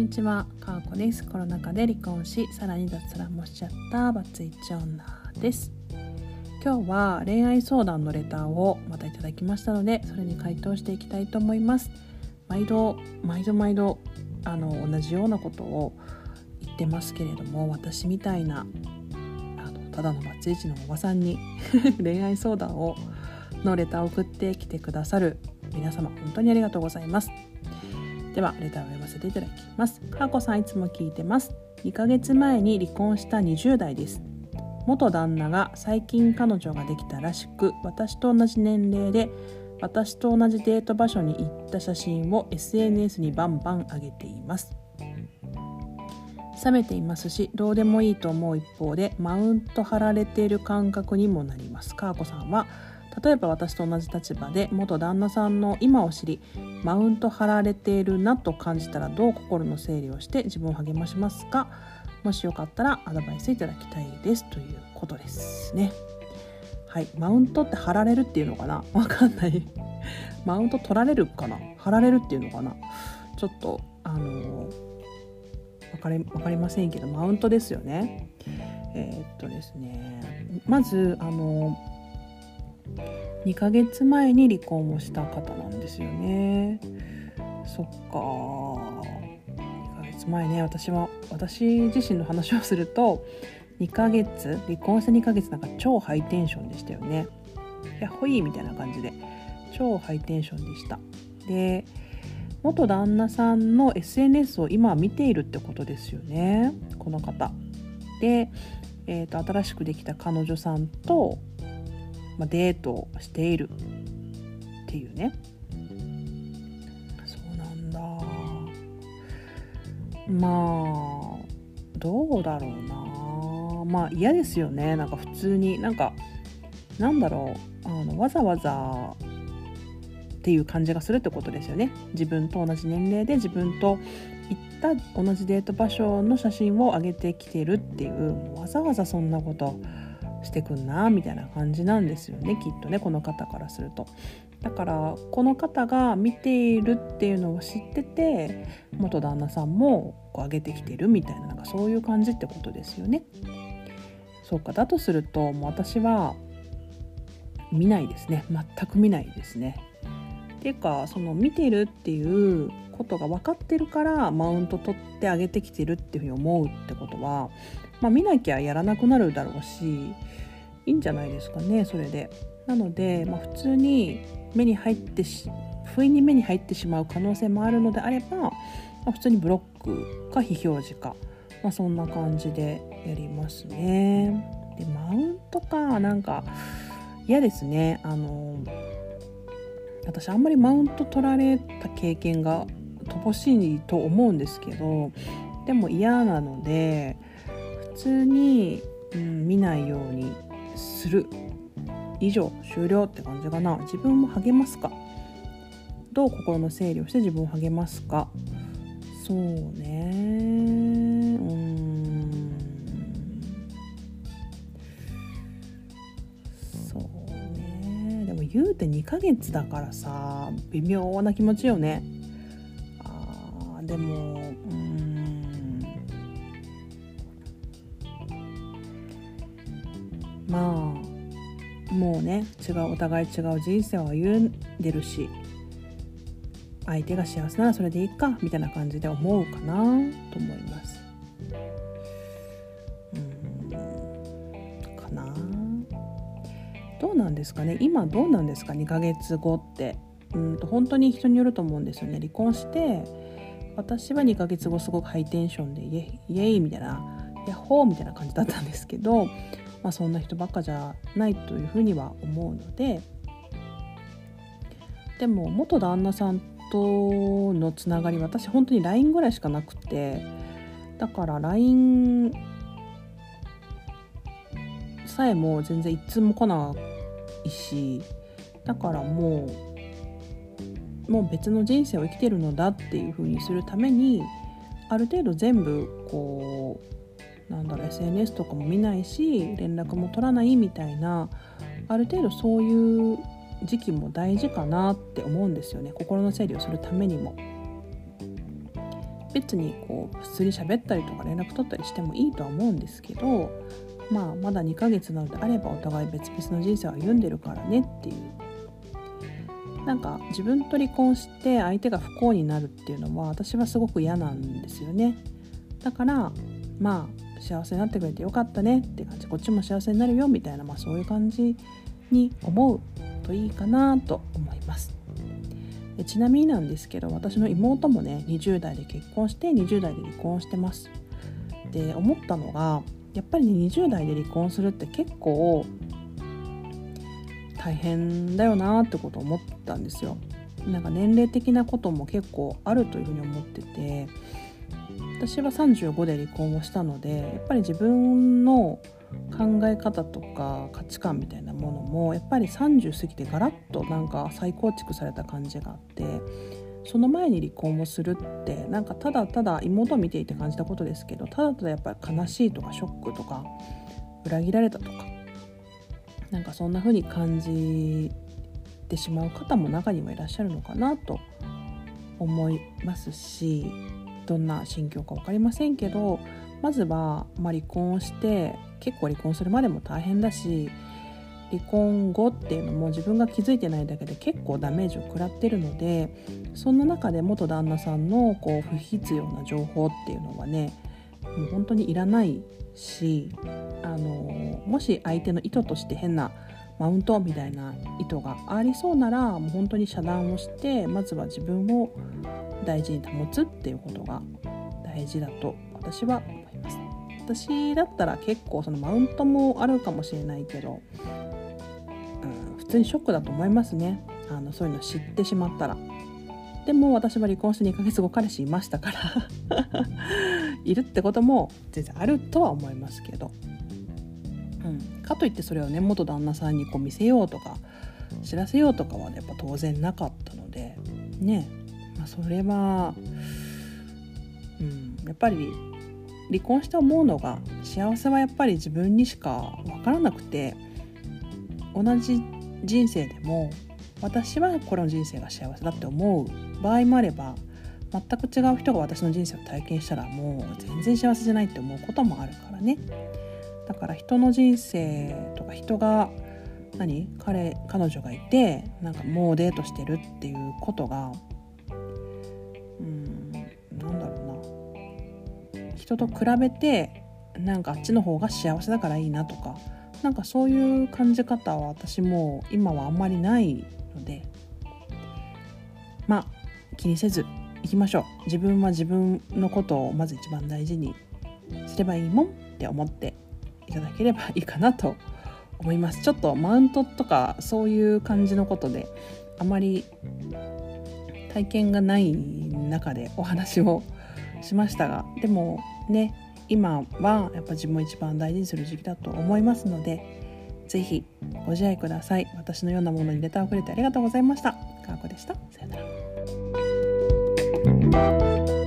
にちは、かーこです。コロナ禍で離婚し、さらに脱サラもしちゃったバツイチ女です。今日は恋愛相談のレターをまたいただきましたので、それに回答していきたいと思います。毎度、毎度毎度、あの、同じようなことを言ってますけれども、私みたいな、あの、ただのバツイチのおばさんに 恋愛相談を、のレターを送ってきてくださる皆様、本当にありがとうございます。ではレターを読ませていただきます。かーこさんいつも聞いてます。2ヶ月前に離婚した20代です。元旦那が最近彼女ができたらしく私と同じ年齢で私と同じデート場所に行った写真を SNS にバンバン上げています。冷めていますしどうでもいいと思う一方でマウント張られている感覚にもなります。かーこさんは例えば私と同じ立場で元旦那さんの今を知りマウント張られているなと感じたらどう心の整理をして自分を励ましますか？もしよかったらアドバイスいただきたいです。ということですね。はい。マウントって張られるっていうのかな？わかんない。マウント取られるかな？張られるっていうのかな？ちょっとあのわかりわかりませんけどマウントですよね。えーっとですね。まずあの2ヶ月前に離婚をした方なんですよね。そっか。2ヶ月前ね。私は私自身の話をすると2ヶ月離婚して2ヶ月なんか超ハイテンションでしたよね。やっほいみたいな感じで。超ハイテンションでした。で元旦那さんの SNS を今見ているってことですよね。この方。で、えーと新しくできた彼女さんとまあ、デートをしている。っていうね。そうなんだ。まあどうだろうな。まあ嫌ですよね。なんか普通に。なんかなんだろう。あのわざわざっていう感じがするってことですよね。自分と同じ年齢で自分と行った同じデート場所の写真を上げてきてるっていう。わざわざそんなことしてくんなみたいな感じなんですよねきっとねこの方からすると。だからこの方が見ているっていうのを知ってて元旦那さんもこう上げてきてるみたいななんかそういう感じってことですよね。そうかだとするともう私は見ないですね全く見ないですね。っていうかその見てるっていうことが分かってるからマウント取ってあげてきてるっていうふうに思うってことはまあ、見なきゃやらなくなるだろうしいいんじゃないですかねそれで。なので、まあ、普通に目に入ってし不意に目に入ってしまう可能性もあるのであれば、まあ、普通にブロックか非表示か、まあ、そんな感じでやりますね。でマウントかなんか嫌ですね。あの私あんまりマウント取られた経験が乏しいと思うんですけどでも嫌なので。普通に、うん、見ないようにする。以上終了って感じかな。自分も励ますか。どう心の整理をして自分を励ますか。そうね。でも言うて2ヶ月だからさ微妙な気持ちよね。あでもうん。まあもうね違うお互い違う人生を歩んでるし相手が幸せならそれでいいかみたいな感じで思うかなと思います。どうなんですかね？今どうなんですか2ヶ月後って。うんと本当に人によると思うんですよね。離婚して私は2ヶ月後すごくハイテンションでイエイイエイみたいなヤッホーみたいな感じだったんですけどまあ、そんな人ばっかじゃないというふうには思うのででも元旦那さんとのつながり私本当に LINE ぐらいしかなくてだから LINE さえも全然いつも来なしだからもうもう別の人生を生きてるのだっていうふうにするためにある程度全部こうなんだろう SNS とかも見ないし連絡も取らないみたいなある程度そういう時期も大事かなって思うんですよね心の整理をするためにも。別にこう普通に喋ったりとか連絡取ったりしてもいいとは思うんですけどまあまだ2ヶ月なのであればお互い別々の人生を歩んでるからねっていう。なんか自分と離婚して相手が不幸になるっていうのは私はすごく嫌なんですよね。だからまあ幸せになってくれてよかったねって感じ。こっちも幸せになるよみたいな、まあ、そういう感じに思うといいかなと思います。でちなみになんですけど私の妹もね20代で結婚して20代で離婚してます。で思ったのがやっぱり、20代で離婚するって結構大変だよなってことを思ったんですよ。なんか年齢的なことも結構あるというふうに思ってて。私は35で離婚をしたのでやっぱり自分の考え方とか価値観みたいなものもやっぱり30過ぎてガラッとなんか再構築された感じがあって。その前に離婚をするってなんかただただ妹を見ていて感じたことですけどただただやっぱり悲しいとかショックとか裏切られたとかなんかそんな風に感じてしまう方も中にはいらっしゃるのかなと思いますしどんな心境か分かりませんけどまずは、まあ、離婚をして結構離婚するまでも大変だし離婚後っていうのも自分が気づいてないだけで結構ダメージを食らってるのでそんな中で元旦那さんのこう不必要な情報っていうのはねもう本当にいらないしあのもし相手の意図として変なマウントみたいな意図がありそうならもう本当に遮断をしてまずは自分を大事に保つっていうことが大事だと私は思います。私だったら結構そのマウントもあるかもしれないけど、通にショックだと思いますね。あのそういうの知ってしまったら。でも私は離婚して2ヶ月後彼氏いましたから。いるってことも全然あるとは思いますけど、うん、かといってそれをね元旦那さんにこう見せようとか知らせようとかは、ね、やっぱ当然なかったので。ね。まあ、それは、うん、やっぱり離婚して思うのが幸せはやっぱり自分にしか分からなくて同じ人生でも私はこの人生が幸せだって思う。場合もあれば全く違う人が私の人生を体験したらもう全然幸せじゃないって思うこともあるからね。だから人の人生とか人が何？彼彼女がいてなんかもうデートしてるっていうことがうんなんだろうな。人と比べてなんかあっちの方が幸せだからいいなとかなんかそういう感じ方は私も今はあんまりないのでまあ気にせず行きましょう。自分は自分のことをまず一番大事にすればいいもんって思っていただければいいかなと思います。ちょっとマウントとかそういう感じのことであまり体験がない中でお話をしましたがでもね今はやっぱ自分を一番大事にする時期だと思いますので是非ご自愛ください。私のようなものにレターをくれてありがとうございました。かーこでした。さよなら。